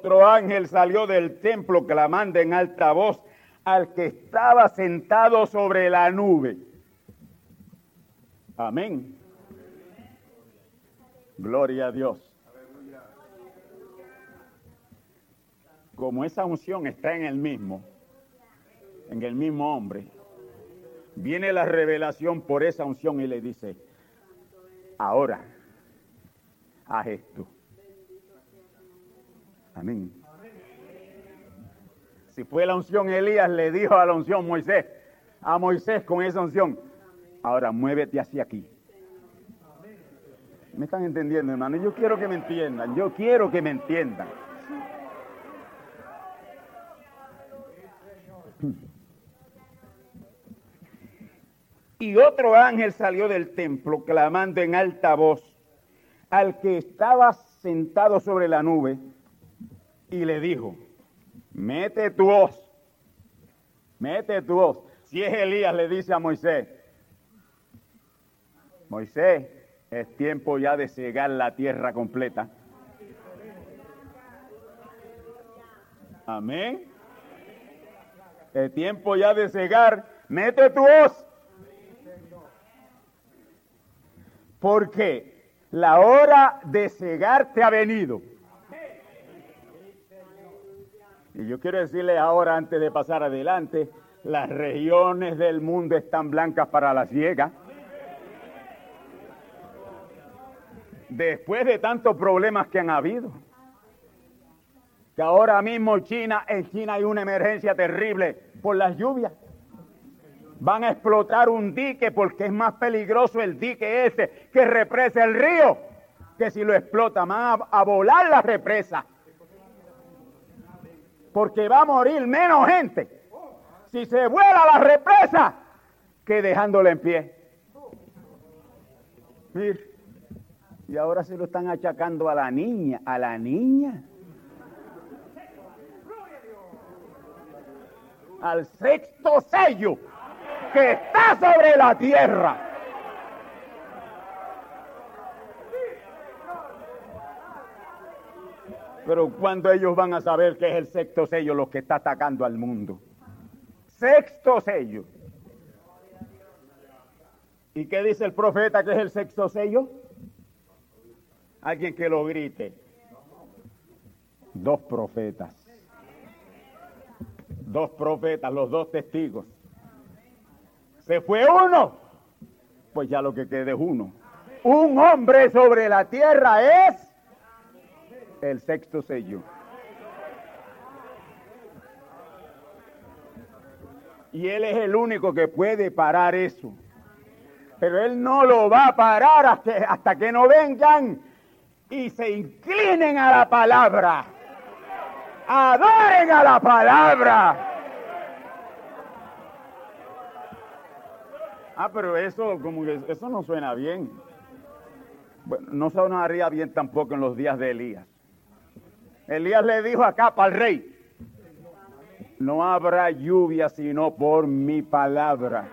Otro ángel salió del templo clamando en alta voz al que estaba sentado sobre la nube. Amén. Gloria a Dios. Como esa unción está en el mismo, en el mismo hombre, viene la revelación por esa unción y le dice, ahora, haz esto. Amén. Si fue la unción Elías, le dijo a la unción Moisés, a Moisés con esa unción, ahora muévete hacia aquí. ¿Me están entendiendo, hermano? Yo quiero que me entiendan, yo quiero que me entiendan. Y otro ángel salió del templo clamando en alta voz al que estaba sentado sobre la nube y le dijo, mete tu hoz, mete tu hoz. Si es Elías, le dice a Moisés, Moisés, es tiempo ya de cegar la tierra completa. Amén. Es tiempo ya de cegar, mete tu hoz. Porque la hora de cegarte ha venido. Y yo quiero decirle ahora, antes de pasar adelante, las regiones del mundo están blancas para la ciega. Después de tantos problemas que han habido, que ahora mismo China, en China hay una emergencia terrible por las lluvias. Van a explotar un dique porque es más peligroso el dique ese que represa el río, que si lo explota van a, a volar la represa porque va a morir menos gente si se vuela la represa que dejándola en pie. Mir, y ahora se lo están achacando a la niña, a la niña. Al sexto sello que está sobre la tierra. Pero cuando ellos van a saber que es el sexto sello lo que está atacando al mundo. Sexto sello. ¿Y qué dice el profeta que es el sexto sello? Alguien que lo grite. Dos profetas. Dos profetas, los dos testigos. Se fue uno. Pues ya lo que quede es uno. Un hombre sobre la tierra es el sexto sello. Y Él es el único que puede parar eso. Pero Él no lo va a parar hasta, que no vengan y se inclinen a la palabra. Adoren a la palabra. Ah, pero eso como que eso no suena bien. Bueno, no sonaría bien tampoco en los días de Elías. Elías le dijo acá para el rey, no habrá lluvia sino por mi palabra.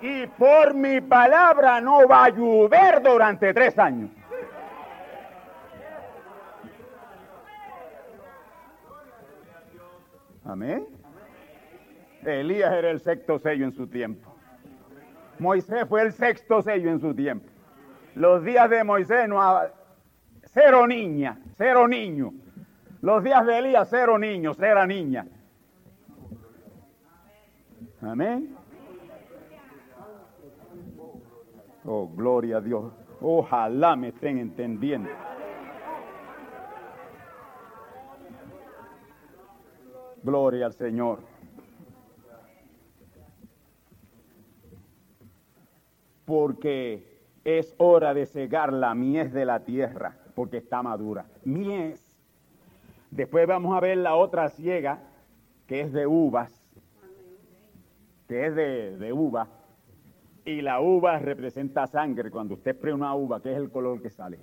Y por mi palabra no va a llover durante tres años. Amén. Elías era el sexto sello en su tiempo. Moisés fue el sexto sello en su tiempo. Los días de Moisés no cero niña, cero niño. Los días de Elías, cero niños, cero niña. Amén. Oh, gloria a Dios. Ojalá me estén entendiendo. Gloria al Señor. Porque es hora de cegar la mies de la tierra, porque está madura. Mies. Después vamos a ver la otra ciega, que es de uvas, que es de, de uva. Y la uva representa sangre. Cuando usted prueba una uva, ¿qué es el color que sale?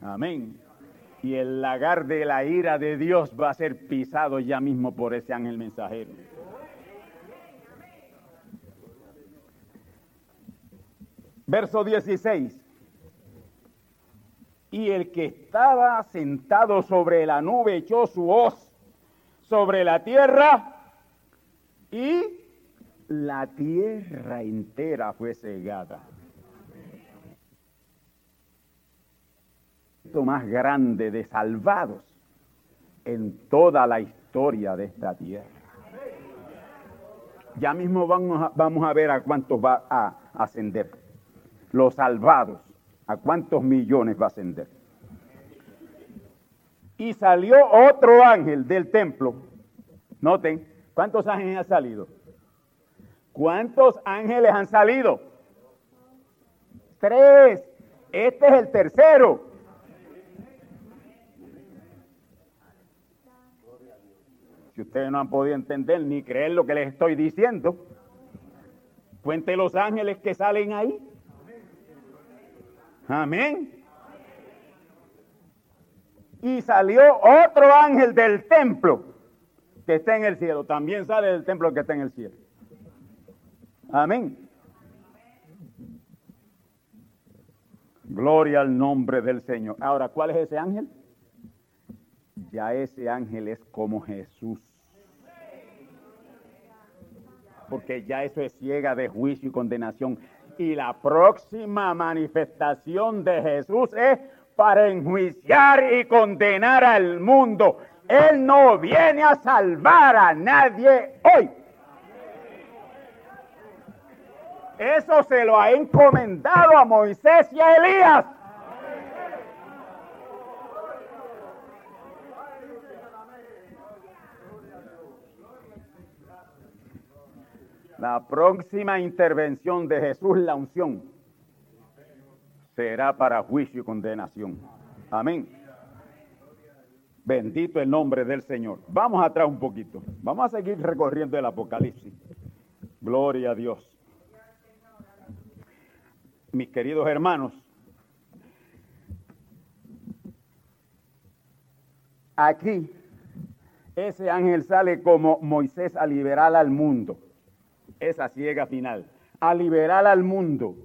Amén. Y el lagar de la ira de Dios va a ser pisado ya mismo por ese ángel mensajero. Verso 16. Y el que estaba sentado sobre la nube echó su hoz sobre la tierra y la tierra entera fue cegada. Esto más grande de salvados en toda la historia de esta tierra. Ya mismo vamos a, vamos a ver a cuántos va a ascender. Los salvados, a cuántos millones va a ascender. Y salió otro ángel del templo. Noten, ¿cuántos ángeles han salido? ¿Cuántos ángeles han salido? Tres. Este es el tercero. Si ustedes no han podido entender ni creer lo que les estoy diciendo, cuente los ángeles que salen ahí. Amén. Y salió otro ángel del templo que está en el cielo. También sale del templo que está en el cielo. Amén. Gloria al nombre del Señor. Ahora, ¿cuál es ese ángel? Ya ese ángel es como Jesús. Porque ya eso es ciega de juicio y condenación. Y la próxima manifestación de Jesús es para enjuiciar y condenar al mundo. Él no viene a salvar a nadie hoy. Eso se lo ha encomendado a Moisés y a Elías. La próxima intervención de Jesús, la unción, será para juicio y condenación. Amén. Bendito el nombre del Señor. Vamos atrás un poquito. Vamos a seguir recorriendo el Apocalipsis. Gloria a Dios. Mis queridos hermanos, aquí ese ángel sale como Moisés a liberar al mundo esa ciega final, a liberar al mundo.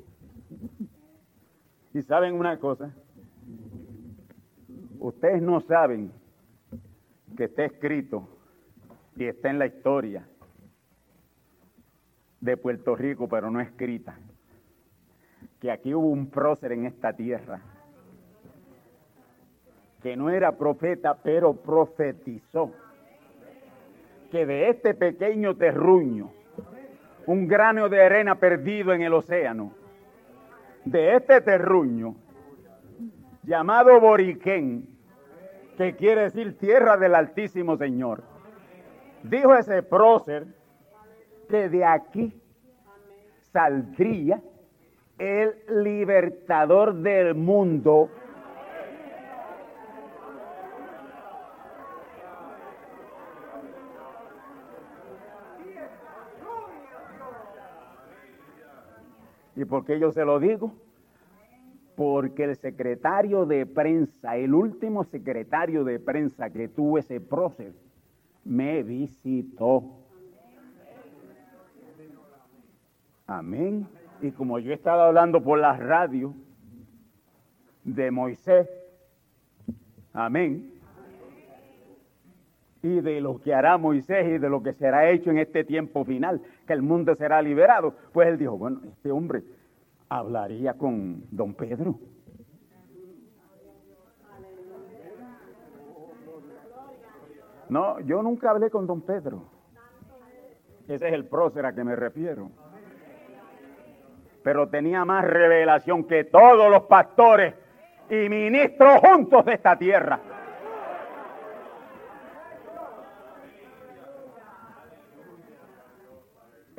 Y saben una cosa, ustedes no saben que está escrito y está en la historia de Puerto Rico, pero no escrita, que aquí hubo un prócer en esta tierra que no era profeta, pero profetizó que de este pequeño terruño un grano de arena perdido en el océano, de este terruño llamado Boriquén, que quiere decir tierra del Altísimo Señor. Dijo ese prócer que de aquí saldría el libertador del mundo. ¿Y por qué yo se lo digo? Porque el secretario de prensa, el último secretario de prensa que tuvo ese prócer, me visitó. Amén. Y como yo he estado hablando por la radio de Moisés, amén, y de lo que hará Moisés y de lo que será hecho en este tiempo final, que el mundo será liberado, pues él dijo, bueno, este hombre hablaría con don Pedro. No, yo nunca hablé con don Pedro. Ese es el prócer a que me refiero pero tenía más revelación que todos los pastores y ministros juntos de esta tierra.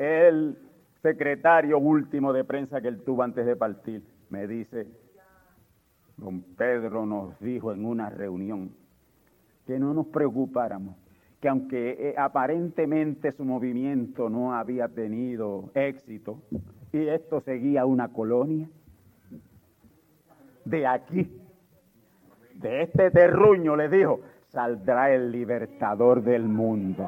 El secretario último de prensa que él tuvo antes de partir me dice, don Pedro nos dijo en una reunión que no nos preocupáramos, que aunque eh, aparentemente su movimiento no había tenido éxito, y esto seguía una colonia. De aquí, de este terruño, le dijo, saldrá el libertador del mundo.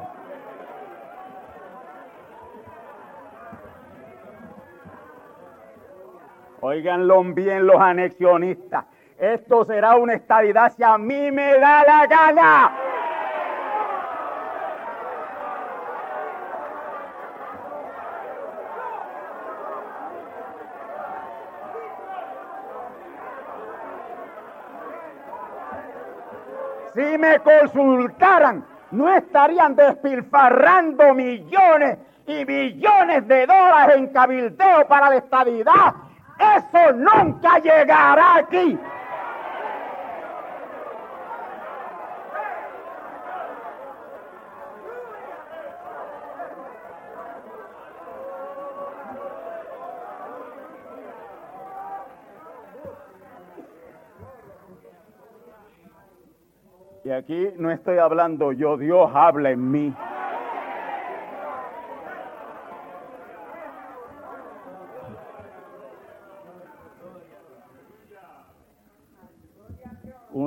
Óiganlo bien los anexionistas. Esto será una estadidad si a mí me da la gana. si me consultaran, no estarían despilfarrando millones y millones de dólares en cabildeo para la estabilidad. Eso nunca llegará aquí. Y aquí no estoy hablando yo, Dios habla en mí.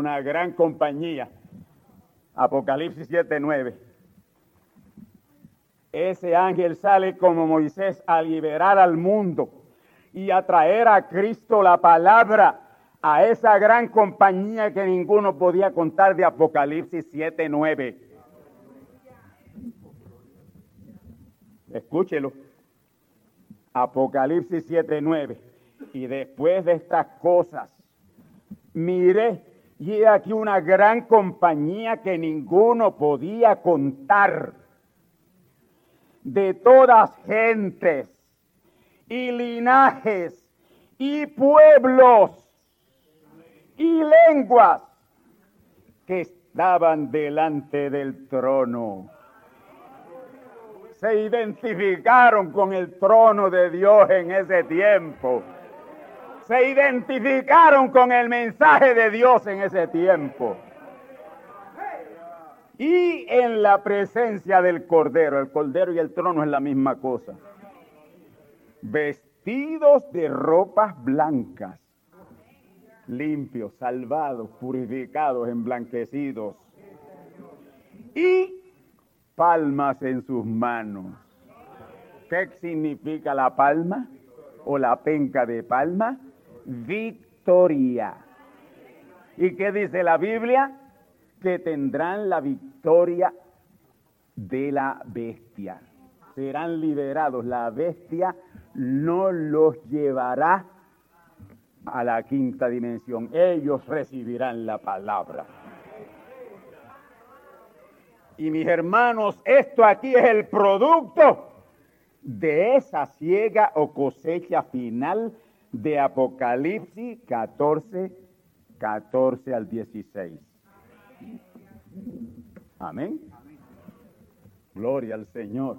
Una gran compañía. Apocalipsis 7:9. Ese ángel sale como Moisés a liberar al mundo y a traer a Cristo la palabra a esa gran compañía que ninguno podía contar de Apocalipsis 7:9. Escúchelo. Apocalipsis 7:9. Y después de estas cosas, miré y aquí una gran compañía que ninguno podía contar, de todas gentes y linajes y pueblos y lenguas que estaban delante del trono. Se identificaron con el trono de Dios en ese tiempo. Se identificaron con el mensaje de Dios en ese tiempo. Y en la presencia del Cordero, el Cordero y el trono es la misma cosa. Vestidos de ropas blancas limpios, salvados, purificados, emblanquecidos. Y palmas en sus manos. ¿Qué significa la palma o la penca de palma? Victoria. ¿Y qué dice la Biblia? Que tendrán la victoria de la bestia. Serán liberados. La bestia no los llevará a la quinta dimensión. Ellos recibirán la palabra. Y mis hermanos, esto aquí es el producto de esa ciega o cosecha final de Apocalipsis 14, 14 al 16. Amén. Gloria al Señor.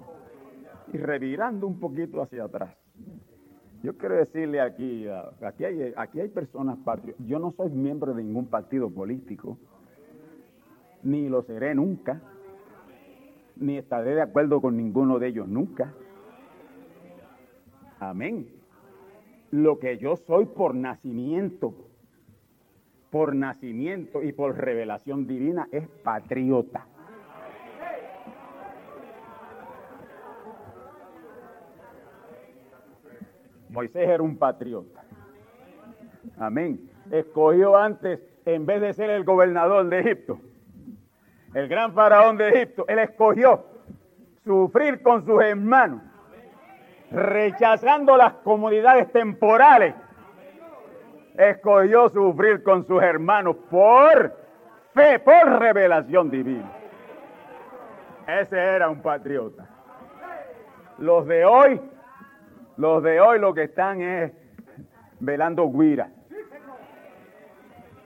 Y revirando un poquito hacia atrás. Yo quiero decirle aquí, aquí hay, aquí hay personas patrióticas. Yo no soy miembro de ningún partido político, ni lo seré nunca, ni estaré de acuerdo con ninguno de ellos nunca. Amén. Lo que yo soy por nacimiento, por nacimiento y por revelación divina es patriota. Moisés era un patriota. Amén. Escogió antes, en vez de ser el gobernador de Egipto, el gran faraón de Egipto, él escogió sufrir con sus hermanos, rechazando las comodidades temporales. Escogió sufrir con sus hermanos por fe, por revelación divina. Ese era un patriota. Los de hoy los de hoy lo que están es velando guira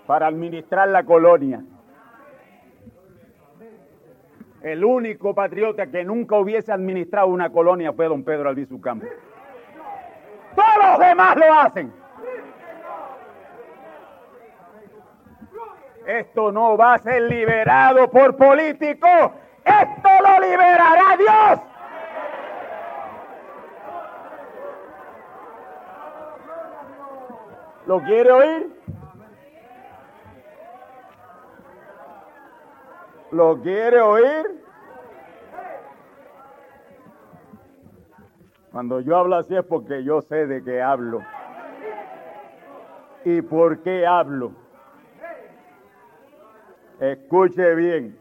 para administrar la colonia. El único patriota que nunca hubiese administrado una colonia fue don Pedro Albizu Campos. Todos los demás lo hacen. Esto no va a ser liberado por políticos. Esto lo liberará Dios. ¿Lo quiere oír? ¿Lo quiere oír? Cuando yo hablo así es porque yo sé de qué hablo. ¿Y por qué hablo? Escuche bien.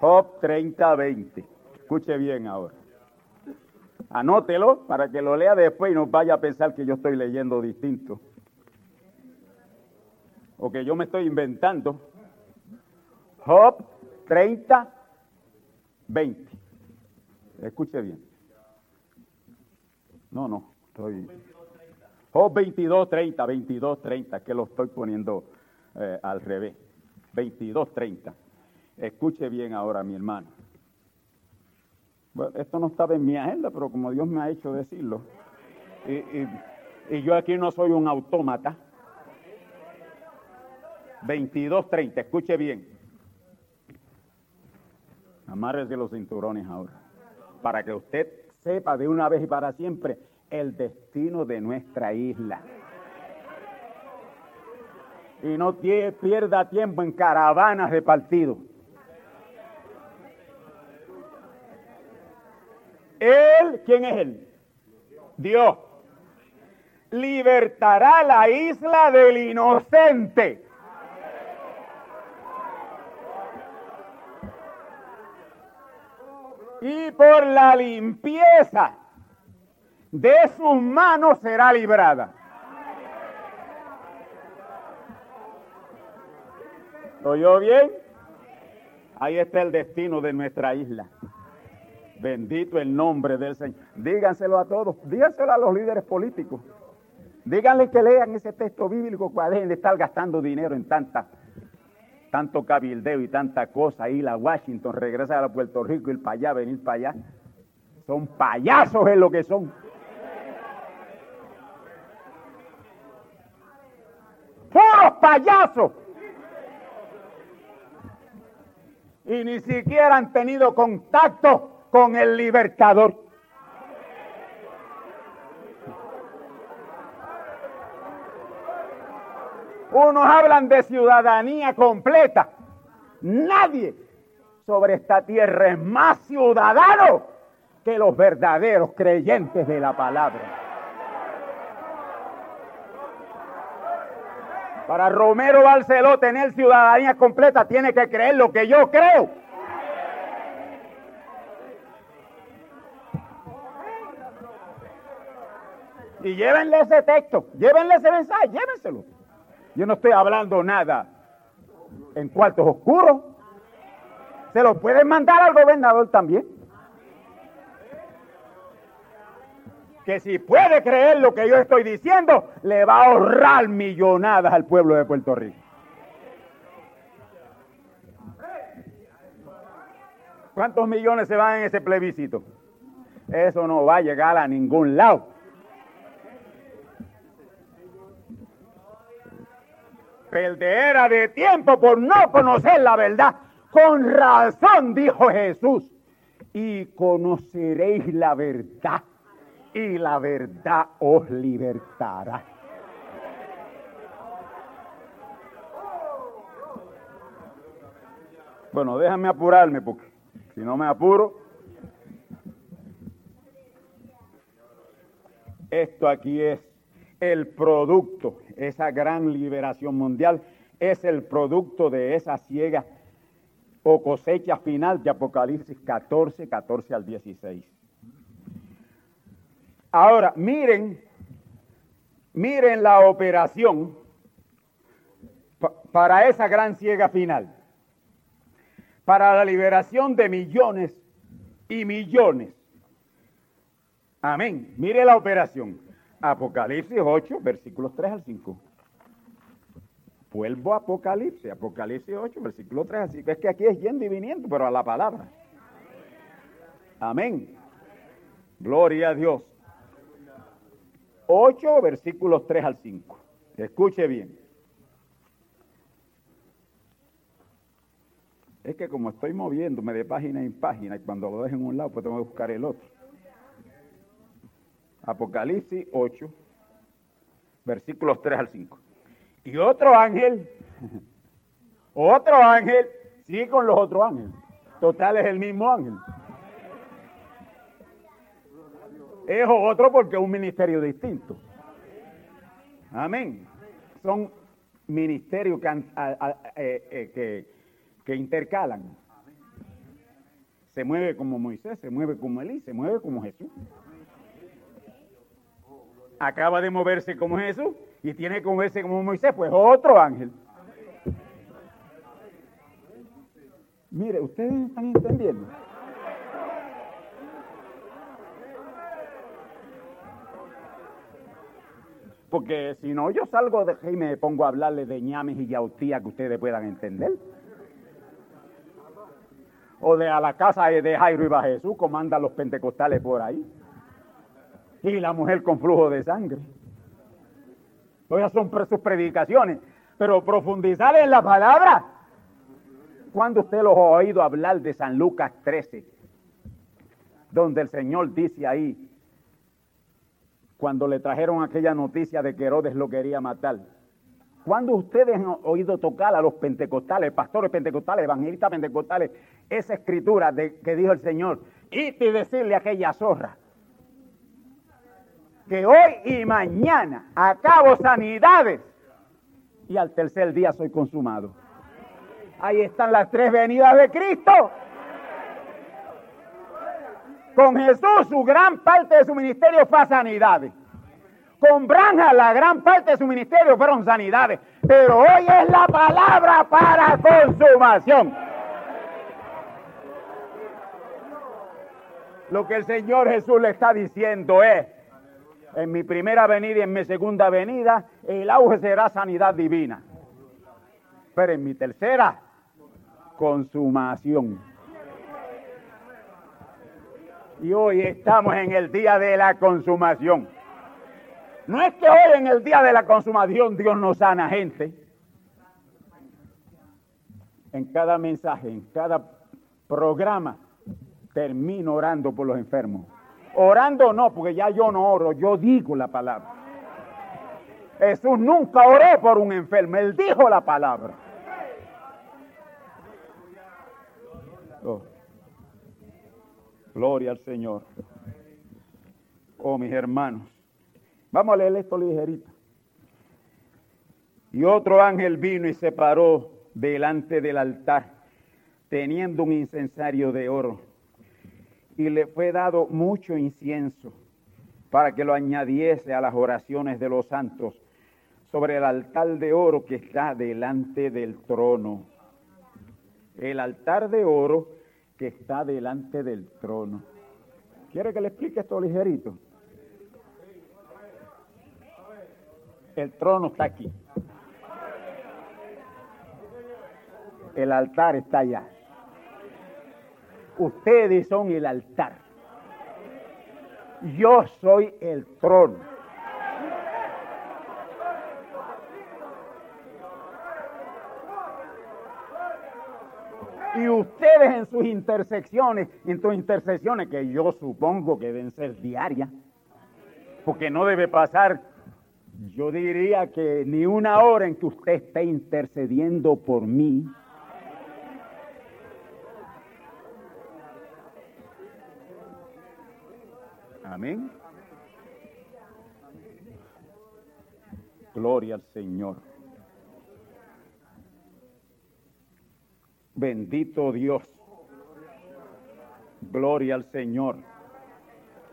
Job 30-20. Escuche bien ahora. Anótelo para que lo lea después y no vaya a pensar que yo estoy leyendo distinto. O que yo me estoy inventando. Job 30, 20. Escuche bien. No, no, estoy. Job 22, 30, 22, 30, que lo estoy poniendo eh, al revés. 22, 30. Escuche bien ahora, mi hermano esto no estaba en mi agenda, pero como Dios me ha hecho decirlo, y, yo aquí no soy un autómata. 22.30, escuche bien. de los cinturones ahora, para que usted sepa de una vez y para siempre el destino de nuestra isla. Y no pierda tiempo en caravanas de partido. Él, ¿quién es Él? Dios. Libertará la isla del inocente. Y por la limpieza de sus manos será librada. ¿Oyó bien? Ahí está el destino de nuestra isla. Bendito el nombre del Señor. Díganselo a todos, díganselo a los líderes políticos. Díganle que lean ese texto bíblico, que dejen de estar gastando dinero en tanta, tanto cabildeo y tanta cosa. Ir a Washington, regresar a Puerto Rico, ir para allá, venir para allá. Son payasos es lo que son. ¡Puros payasos! Y ni siquiera han tenido contacto con el libertador. Unos hablan de ciudadanía completa. Nadie sobre esta tierra es más ciudadano que los verdaderos creyentes de la palabra. Para Romero Barceló tener ciudadanía completa tiene que creer lo que yo creo. Y llévenle ese texto, llévenle ese mensaje, llévenselo. Yo no estoy hablando nada en cuartos oscuros. Se lo pueden mandar al gobernador también. que si puede creer lo que yo estoy diciendo, le va a ahorrar millonadas al pueblo de Puerto Rico. ¿Cuántos millones se van en ese plebiscito? Eso no va a llegar a ningún lado. Perdera de tiempo por no conocer la verdad. Con razón, dijo Jesús. Y conoceréis la verdad. Y la verdad os libertará. Bueno, déjame apurarme porque si no me apuro, esto aquí es el producto, esa gran liberación mundial es el producto de esa ciega o cosecha final de Apocalipsis 14, 14 al 16. Ahora, miren, miren la operación para esa gran ciega final para la liberación de millones y millones. Amén. Mire la operación. Apocalipsis 8, versículos 3 al 5. Vuelvo a Apocalipsis, Apocalipsis 8, versículos 3 al 5. Es que aquí es yendo y viniendo, pero a la palabra. Amén. Gloria a Dios. 8, versículos 3 al 5. Escuche bien. Es que como estoy moviéndome de página en página y cuando lo dejo en un lado, pues tengo que buscar el otro. Apocalipsis 8, versículos 3 al 5. Y otro ángel, otro ángel, sigue con los otros ángeles. Total es el mismo ángel. Es otro porque es un ministerio distinto. Amén. Son ministerios que, eh, eh, que que intercalan. Se mueve como Moisés, se mueve como Elí, se mueve como Jesús. Acaba de moverse como Jesús y tiene que moverse como Moisés, pues otro ángel. Mire, ustedes están entendiendo. Porque si no, yo salgo de y me pongo a hablarles de ñames y yautía que ustedes puedan entender o de a la casa de Jairo iba Jesús, comanda los pentecostales por ahí. Y la mujer con flujo de sangre. Todas son sus predicaciones. Pero profundizar en la palabra. Cuando usted los ha oído hablar de San Lucas 13, donde el Señor dice ahí, cuando le trajeron aquella noticia de que Herodes lo quería matar, cuando ustedes han oído tocar a los pentecostales, pastores pentecostales, evangelistas pentecostales, esa escritura de, que dijo el Señor, y decirle a aquella zorra que hoy y mañana acabo sanidades y al tercer día soy consumado. Ahí están las tres venidas de Cristo. Con Jesús su gran parte de su ministerio fue sanidades. Con Branja la gran parte de su ministerio fueron sanidades. Pero hoy es la palabra para consumación. Lo que el Señor Jesús le está diciendo es, en mi primera venida y en mi segunda venida, el auge será sanidad divina. Pero en mi tercera, consumación. Y hoy estamos en el día de la consumación. No es que hoy en el día de la consumación Dios nos sana gente. En cada mensaje, en cada programa, termino orando por los enfermos. Orando no, porque ya yo no oro, yo digo la palabra. Jesús nunca oró por un enfermo, él dijo la palabra. Oh. Gloria al Señor. Oh, mis hermanos. Vamos a leer esto ligerito. Y otro ángel vino y se paró delante del altar, teniendo un incensario de oro y le fue dado mucho incienso para que lo añadiese a las oraciones de los santos sobre el altar de oro que está delante del trono. El altar de oro que está delante del trono. ¿Quiere que le explique esto ligerito? El trono está aquí. El altar está allá. Ustedes son el altar. Yo soy el trono. Y ustedes en sus intersecciones, en sus intersecciones, que yo supongo que deben ser diarias, porque no debe pasar, yo diría que ni una hora en que usted esté intercediendo por mí. Amén. Gloria al Señor. Bendito Dios. Gloria al Señor.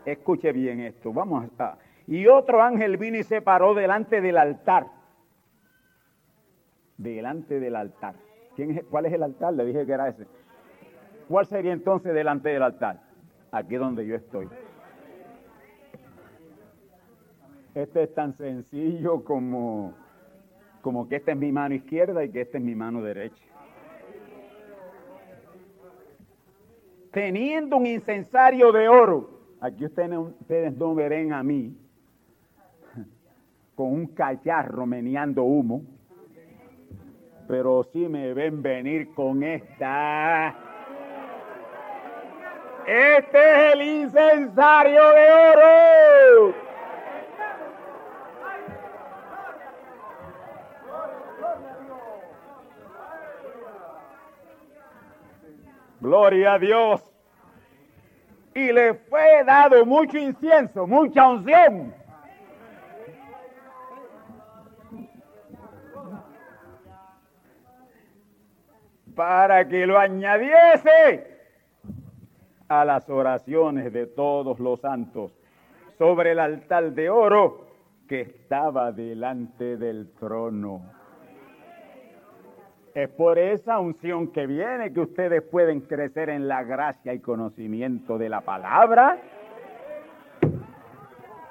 Escuche bien esto. Vamos a. Y otro ángel vino y se paró delante del altar. Delante del altar. ¿Quién es, ¿Cuál es el altar? Le dije que era ese. ¿Cuál sería entonces delante del altar? Aquí donde yo estoy. Este es tan sencillo como, como que esta es mi mano izquierda y que esta es mi mano derecha. Teniendo un incensario de oro, aquí ustedes, ustedes no verán a mí con un cacharro meneando humo, pero sí me ven venir con esta. Este es el incensario de oro. Gloria a Dios. Y le fue dado mucho incienso, mucha unción. Para que lo añadiese a las oraciones de todos los santos sobre el altar de oro que estaba delante del trono. Es por esa unción que viene que ustedes pueden crecer en la gracia y conocimiento de la palabra.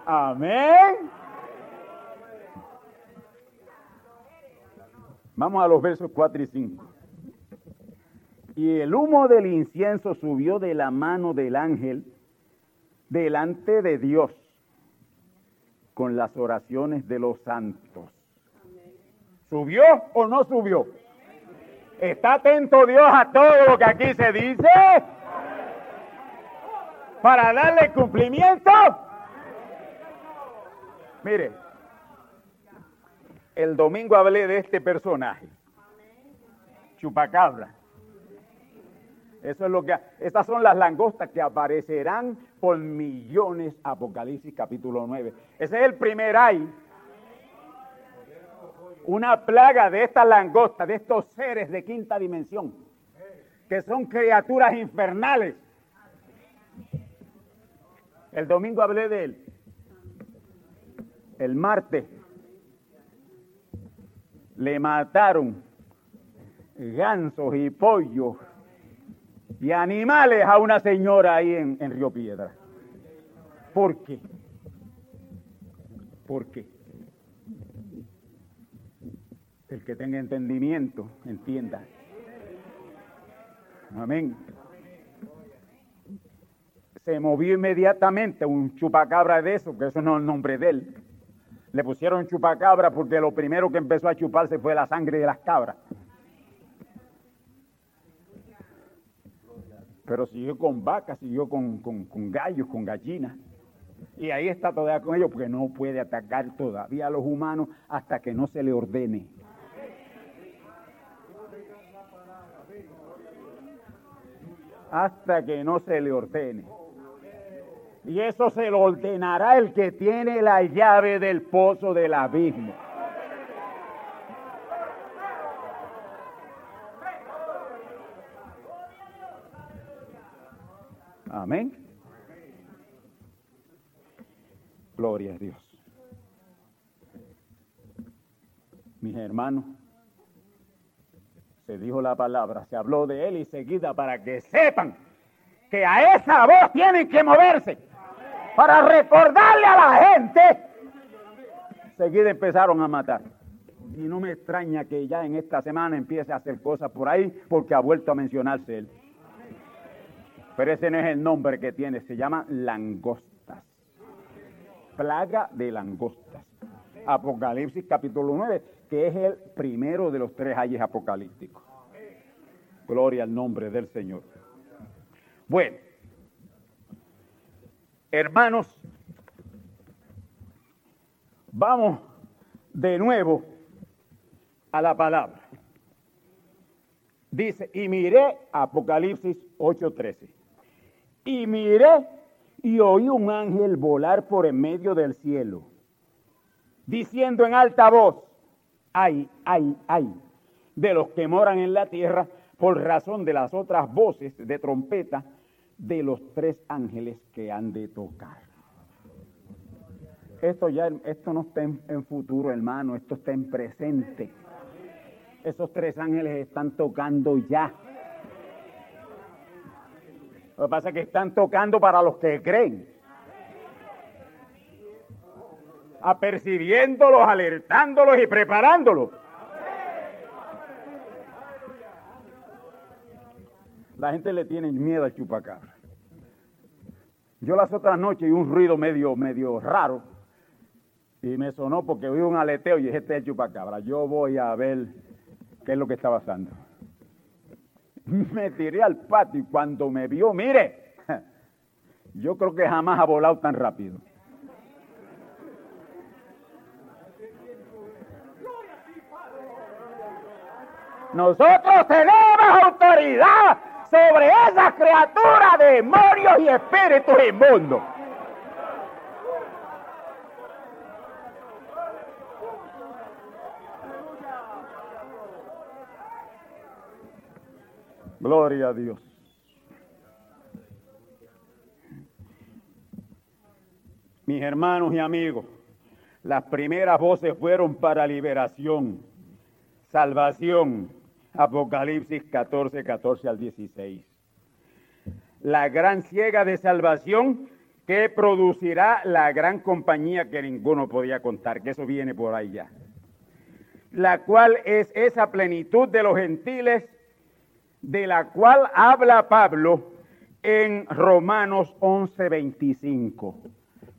Amén. Vamos a los versos 4 y 5. Y el humo del incienso subió de la mano del ángel delante de Dios con las oraciones de los santos. ¿Subió o no subió? ¿Está atento Dios a todo lo que aquí se dice? Para darle cumplimiento. Mire, el domingo hablé de este personaje, chupacabra. Eso es lo que estas son las langostas que aparecerán por millones Apocalipsis capítulo 9. Ese es el primer ay una plaga de estas langostas, de estos seres de quinta dimensión, que son criaturas infernales. El domingo hablé de él. El martes le mataron gansos y pollos y animales a una señora ahí en, en Río Piedra. ¿Por qué? ¿Por qué? El que tenga entendimiento, entienda. Amén. Se movió inmediatamente un chupacabra de eso, que eso no es el nombre de él. Le pusieron chupacabra porque lo primero que empezó a chuparse fue la sangre de las cabras. Pero siguió con vacas, siguió con, con gallos, con gallinas. Y ahí está todavía con ellos porque no puede atacar todavía a los humanos hasta que no se le ordene. Hasta que no se le ordene. Y eso se lo ordenará el que tiene la llave del pozo del abismo. Amén. Gloria a Dios. Mis hermanos, se dijo la palabra, se habló de él y seguida para que sepan que a esa voz tienen que moverse para recordarle a la gente enseguida empezaron a matar. Y no me extraña que ya en esta semana empiece a hacer cosas por ahí porque ha vuelto a mencionarse él. Pero ese no es el nombre que tiene, se llama langostas. Plaga de langostas. Apocalipsis capítulo 9, que es el primero de los tres ayes apocalípticos. Gloria al nombre del Señor. Bueno, hermanos, vamos de nuevo a la palabra. Dice, y miré, Apocalipsis 8:13, y miré y oí un ángel volar por en medio del cielo, diciendo en alta voz, ay, ay, ay, de los que moran en la tierra por razón de las otras voces de trompeta de los tres ángeles que han de tocar. Esto ya, esto no está en, en futuro, hermano, esto está en presente. Esos tres ángeles están tocando ya. Lo que pasa es que están tocando para los que creen. Apercibiéndolos, alertándolos y preparándolos. La gente le tiene miedo al chupacabra. Yo las otras noches oí un ruido medio, medio raro y me sonó porque oí un aleteo y dije, este es el chupacabra. Yo voy a ver qué es lo que está pasando. Me tiré al patio y cuando me vio, mire, yo creo que jamás ha volado tan rápido. Nosotros tenemos autoridad sobre esa criatura, demonios y espíritus inmundos. Gloria a Dios. Mis hermanos y amigos, las primeras voces fueron para liberación, salvación, Apocalipsis 14, 14 al 16. La gran ciega de salvación que producirá la gran compañía que ninguno podía contar, que eso viene por ahí ya. La cual es esa plenitud de los gentiles de la cual habla Pablo en Romanos 11, 25,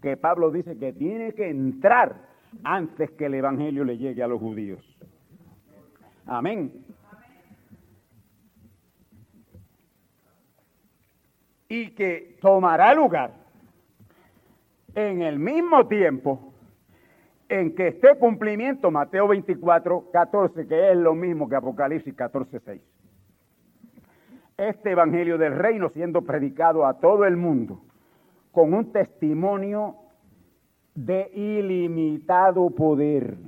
que Pablo dice que tiene que entrar antes que el Evangelio le llegue a los judíos. Amén. Y que tomará lugar en el mismo tiempo en que esté cumplimiento Mateo 24, 14, que es lo mismo que Apocalipsis 14, 6 este Evangelio del Reino siendo predicado a todo el mundo con un testimonio de ilimitado poder.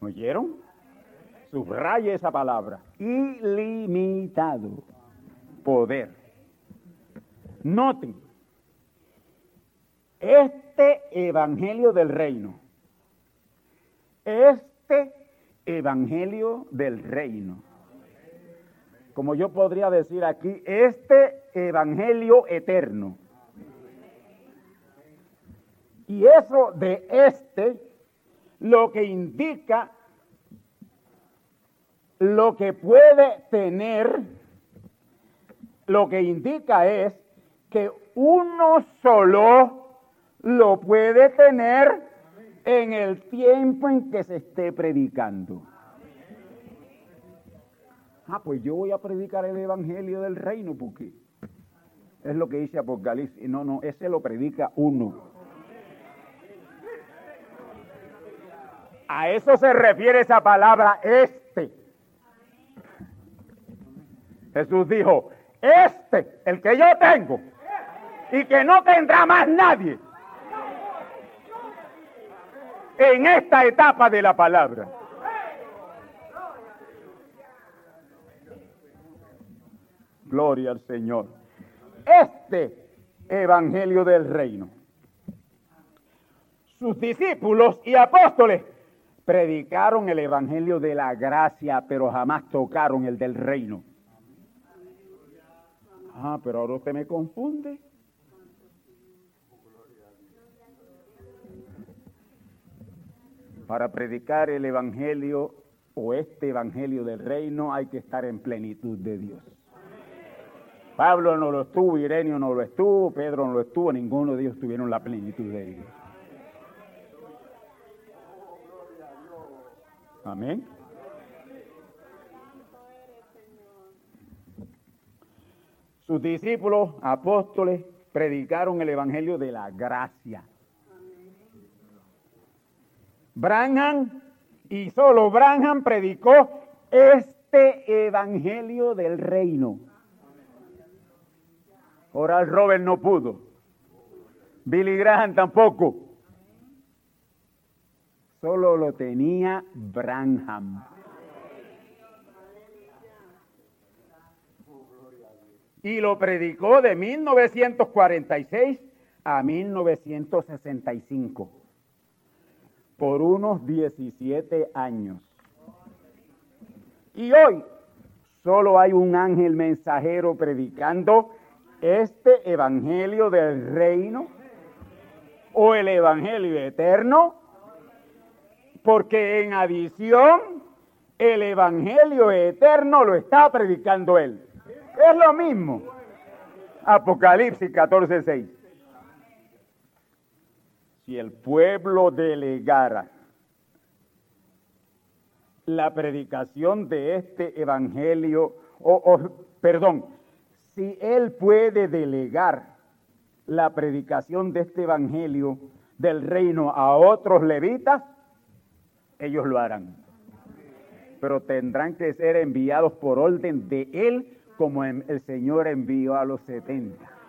¿Oyeron? Subraye esa palabra. Ilimitado poder. Noten, este Evangelio del Reino, este Evangelio del Reino. Como yo podría decir aquí, este evangelio eterno. Y eso de este, lo que indica, lo que puede tener, lo que indica es que uno solo lo puede tener en el tiempo en que se esté predicando. Ah, pues yo voy a predicar el Evangelio del Reino, porque es lo que dice Apocalipsis. No, no, ese lo predica uno. A eso se refiere esa palabra este. Jesús dijo, este, el que yo tengo, y que no tendrá más nadie en esta etapa de la palabra. Gloria al Señor. Este Evangelio del Reino. Sus discípulos y apóstoles predicaron el Evangelio de la gracia, pero jamás tocaron el del reino. Ah, pero ahora usted me confunde. Para predicar el Evangelio o este Evangelio del reino hay que estar en plenitud de Dios. Pablo no lo estuvo, Irenio no lo estuvo, Pedro no lo estuvo, ninguno de ellos tuvieron la plenitud de Dios. Amén. Sus discípulos, apóstoles, predicaron el Evangelio de la gracia. Branham y solo Branham predicó este Evangelio del reino. Oral Robert no pudo. Billy Graham tampoco. Solo lo tenía Branham. Y lo predicó de 1946 a 1965. Por unos 17 años. Y hoy solo hay un ángel mensajero predicando este evangelio del reino o el evangelio eterno, porque en adición el evangelio eterno lo está predicando él. Es lo mismo. Apocalipsis 14:6. Si el pueblo delegara la predicación de este evangelio, o, perdón, si él puede delegar la predicación de este evangelio del reino a otros levitas, ellos lo harán. Pero tendrán que ser enviados por orden de él, como el Señor envió a los 70.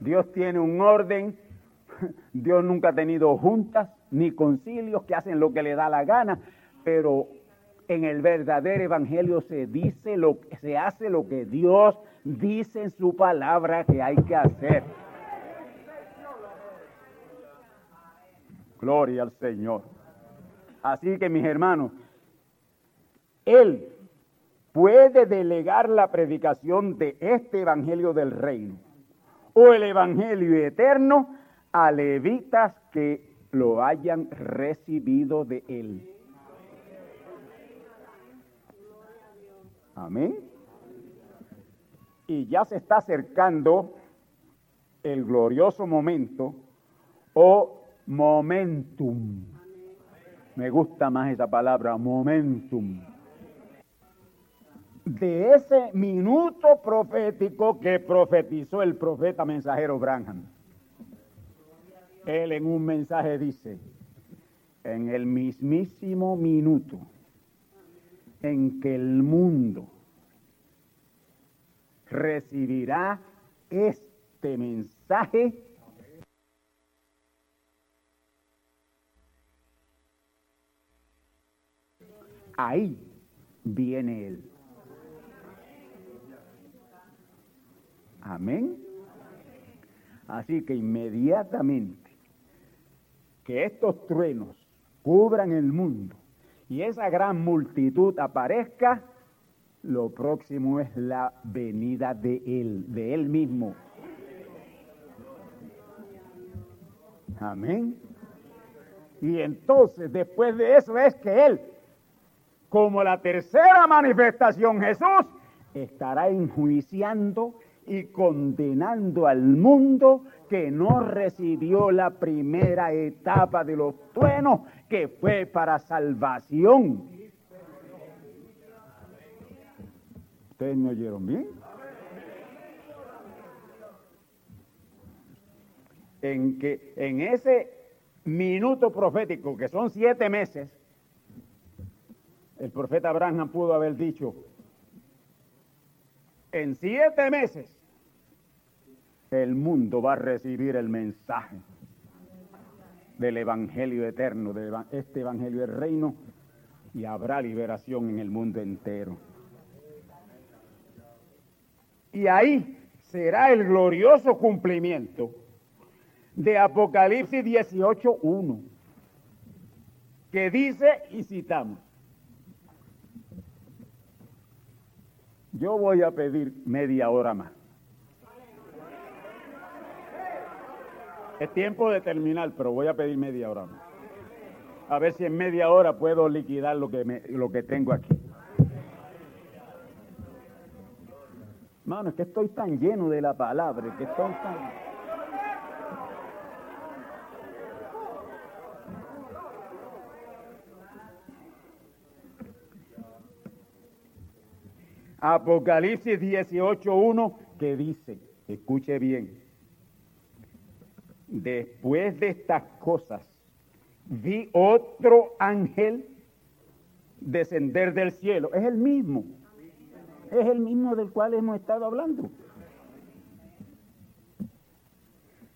Dios tiene un orden, Dios nunca ha tenido juntas ni concilios que hacen lo que le da la gana, pero en el verdadero evangelio se dice lo se hace lo que Dios dice en su palabra que hay que hacer. Gloria al Señor. Así que mis hermanos, Él puede delegar la predicación de este evangelio del reino o el evangelio eterno a levitas que lo hayan recibido de Él. Amén. Y ya se está acercando el glorioso momento o momentum. Me gusta más esa palabra, momentum. De ese minuto profético que profetizó el profeta mensajero Branham. Él en un mensaje dice, en el mismísimo minuto en que el mundo recibirá este mensaje, ahí viene Él. Amén. Así que inmediatamente que estos truenos cubran el mundo y esa gran multitud aparezca, lo próximo es la venida de Él, de Él mismo. Amén. Y entonces, después de eso, es que Él, como la tercera manifestación, Jesús, estará enjuiciando y condenando al mundo que no recibió la primera etapa de los truenos, que fue para salvación. ¿Ustedes me oyeron bien? En que en ese minuto profético, que son siete meses, el profeta Abraham pudo haber dicho, en siete meses el mundo va a recibir el mensaje del Evangelio eterno, de este Evangelio del reino, y habrá liberación en el mundo entero. Y ahí será el glorioso cumplimiento de Apocalipsis 18.1, que dice, y citamos, yo voy a pedir media hora más. Es tiempo de terminar, pero voy a pedir media hora. A ver si en media hora puedo liquidar lo que, me- lo que tengo aquí. Mano, es que estoy tan lleno de la palabra, que estoy tan... Apocalipsis 18.1 que dice, escuche bien, después de estas cosas vi otro ángel descender del cielo. Es el mismo, es el mismo del cual hemos estado hablando.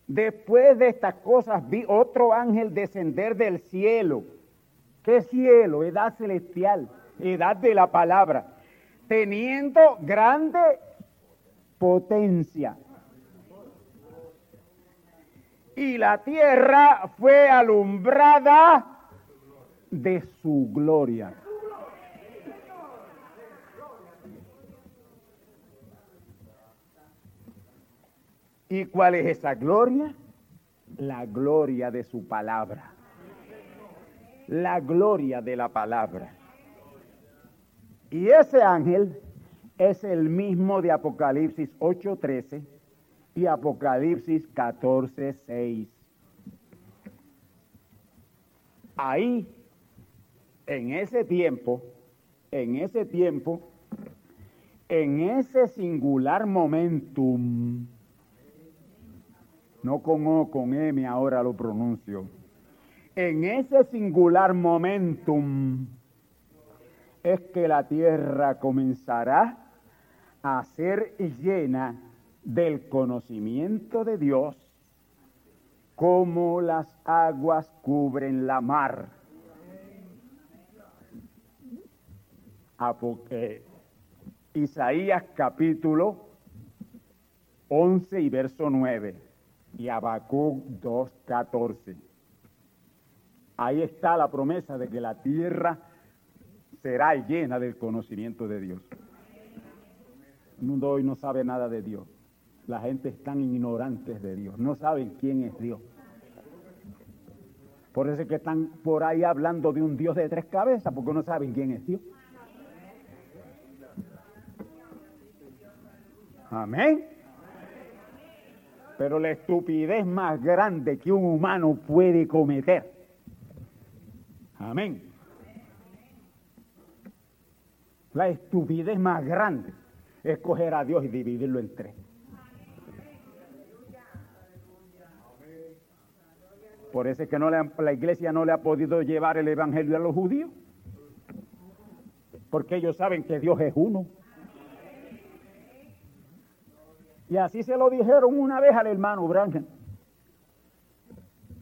Después de estas cosas vi otro ángel descender del cielo. ¿Qué cielo? Edad celestial, edad de la palabra, teniendo grande potencia. Y la tierra fue alumbrada de su gloria. ¿Y cuál es esa gloria? La gloria de su palabra. La gloria de la palabra. Y ese ángel es el mismo de Apocalipsis 8:13 Apocalipsis 14:6. Ahí, en ese tiempo, en ese tiempo, en ese singular momentum, no con O, con M ahora lo pronuncio, en ese singular momentum es que la tierra comenzará a ser llena del conocimiento de Dios como las aguas cubren la mar. Apo- eh, Isaías capítulo 11 y verso 9 y Habacuc 2.14. Ahí está la promesa de que la tierra será llena del conocimiento de Dios. El mundo hoy no sabe nada de Dios. La gente es tan ignorantes de Dios. No saben quién es Dios. Por eso es que están por ahí hablando de un Dios de tres cabezas, porque no saben quién es Dios. Amén. Pero la estupidez más grande que un humano puede cometer. Amén. La estupidez más grande es coger a Dios y dividirlo en tres. Por eso es que no le han- la iglesia no le ha podido llevar el evangelio a los judíos. Porque ellos saben que Dios es uno. Y así se lo dijeron una vez al hermano Branham.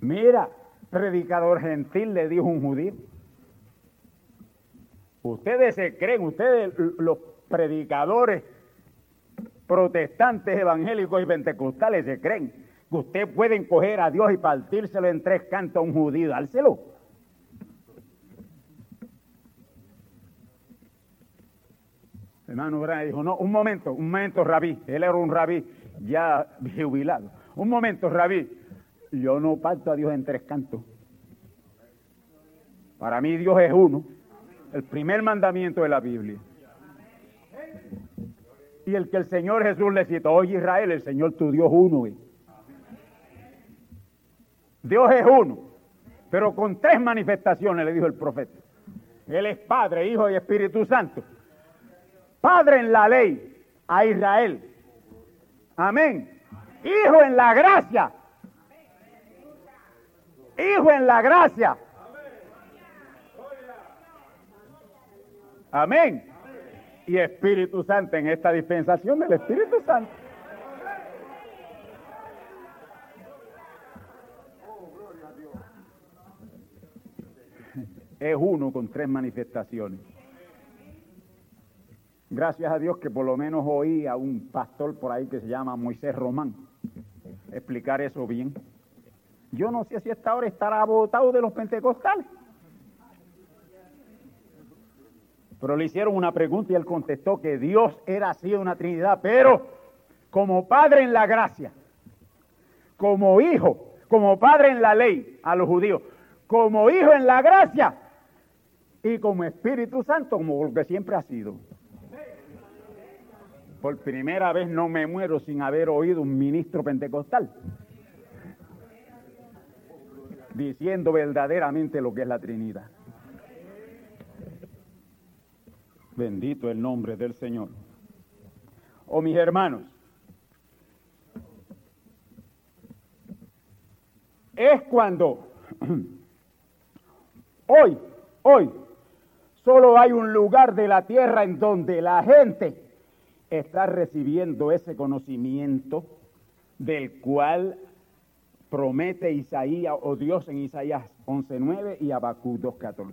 Mira, predicador gentil, le dijo un judío. Ustedes se creen, ustedes los predicadores protestantes, evangélicos y pentecostales se creen que ustedes pueden coger a Dios y partírselo en tres cantos a un judío, dárselo. Hermano Branham dijo, no, un momento, un momento, rabí. Él era un rabí ya jubilado. Un momento, rabí. Yo no parto a Dios en tres cantos. Para mí Dios es uno. El primer mandamiento de la Biblia. Y el que el Señor Jesús le citó, oye Israel, el Señor tu Dios uno. Dios es uno, pero con tres manifestaciones, le dijo el profeta. Él es Padre, Hijo y Espíritu Santo. Padre en la ley a Israel. Amén. Hijo en la gracia. Hijo en la gracia. Amén. Y Espíritu Santo en esta dispensación del Espíritu Santo. Es uno con tres manifestaciones. Gracias a Dios que por lo menos oí a un pastor por ahí que se llama Moisés Román explicar eso bien. Yo no sé si esta hora estará votado de los pentecostales. Pero le hicieron una pregunta y él contestó que Dios era así una Trinidad, pero como Padre en la gracia, como Hijo, como padre en la ley a los judíos, como hijo en la gracia y como Espíritu Santo, como lo que siempre ha sido. Por primera vez no me muero sin haber oído un ministro pentecostal diciendo verdaderamente lo que es la Trinidad. Bendito el nombre del Señor. Oh mis hermanos, es cuando hoy, hoy, solo hay un lugar de la tierra en donde la gente está recibiendo ese conocimiento del cual promete Isaías o Dios en Isaías 11.9 y Abacú 2.14.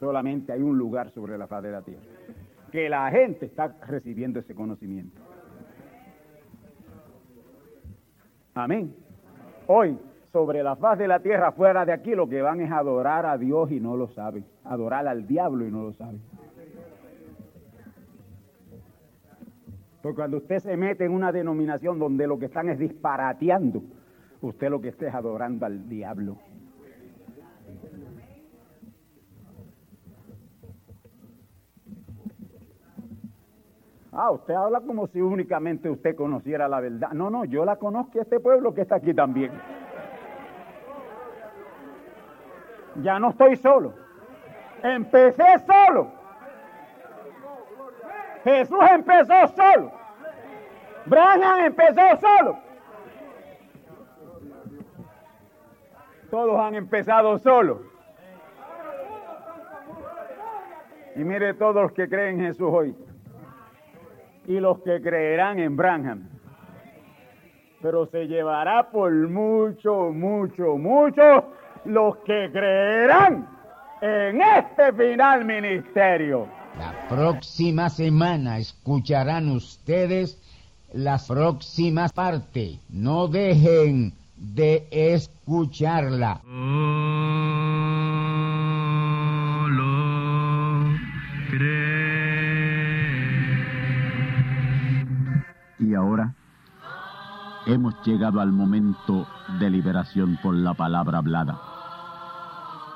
Solamente hay un lugar sobre la faz de la tierra. Que la gente está recibiendo ese conocimiento. Amén. Hoy, sobre la faz de la tierra, fuera de aquí, lo que van es adorar a Dios y no lo saben. Adorar al diablo y no lo saben. Porque cuando usted se mete en una denominación donde lo que están es disparateando, usted lo que esté es adorando al diablo. Ah, usted habla como si únicamente usted conociera la verdad. No, no, yo la conozco este pueblo que está aquí también. Ya no estoy solo. Empecé solo. Jesús empezó solo. Branham empezó solo. Todos han empezado solos. Y mire todos los que creen en Jesús hoy. Y los que creerán en Branham. Pero se llevará por mucho, mucho, mucho los que creerán en este final ministerio. La próxima semana escucharán ustedes la próxima parte. No dejen de escucharla. Y ahora hemos llegado al momento de liberación por la palabra hablada.